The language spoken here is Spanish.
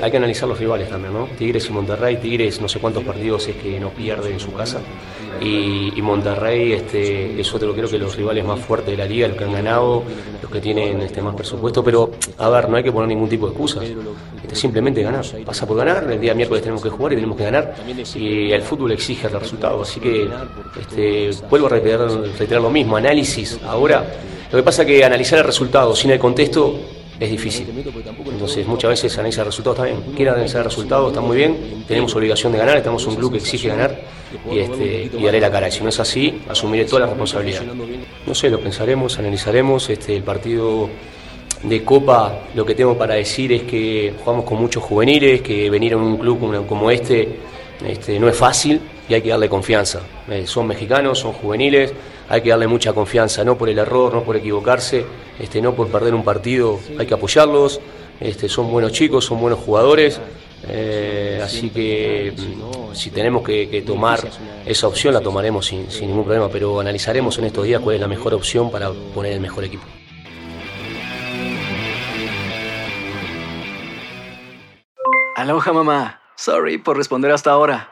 Hay que analizar los rivales también, ¿no? Tigres y Monterrey, Tigres no sé cuántos partidos es que no pierde en su casa. Y, y Monterrey este, es otro, creo que los rivales más fuertes de la liga, los que han ganado, los que tienen este, más presupuesto. Pero, a ver, no hay que poner ningún tipo de excusas. Este, simplemente ganar. Pasa por ganar, el día miércoles tenemos que jugar y tenemos que ganar. Y el fútbol exige el resultado. Así que este, vuelvo a reiterar, reiterar lo mismo, análisis. Ahora, lo que pasa es que analizar el resultado sin el contexto es difícil. Entonces muchas veces analiza el resultado, está bien. Quiere analizar el resultado, está muy bien. Tenemos obligación de ganar, estamos un club que exige ganar y, este, y daré la cara. Y si no es así, asumiré toda la responsabilidad. No sé, lo pensaremos, analizaremos. Este, el partido de Copa, lo que tengo para decir es que jugamos con muchos juveniles, que venir a un club como, como este, este no es fácil y hay que darle confianza. Eh, son mexicanos, son juveniles, hay que darle mucha confianza, no por el error, no por equivocarse, este, no por perder un partido, hay que apoyarlos, este, son buenos chicos, son buenos jugadores, eh, así que mm, si tenemos que, tomar esa opción la tomaremos sin, sin ningún problema, pero analizaremos en estos días cuál es la mejor opción para poner el mejor equipo. Aloha mamá. Sorry por responder hasta ahora.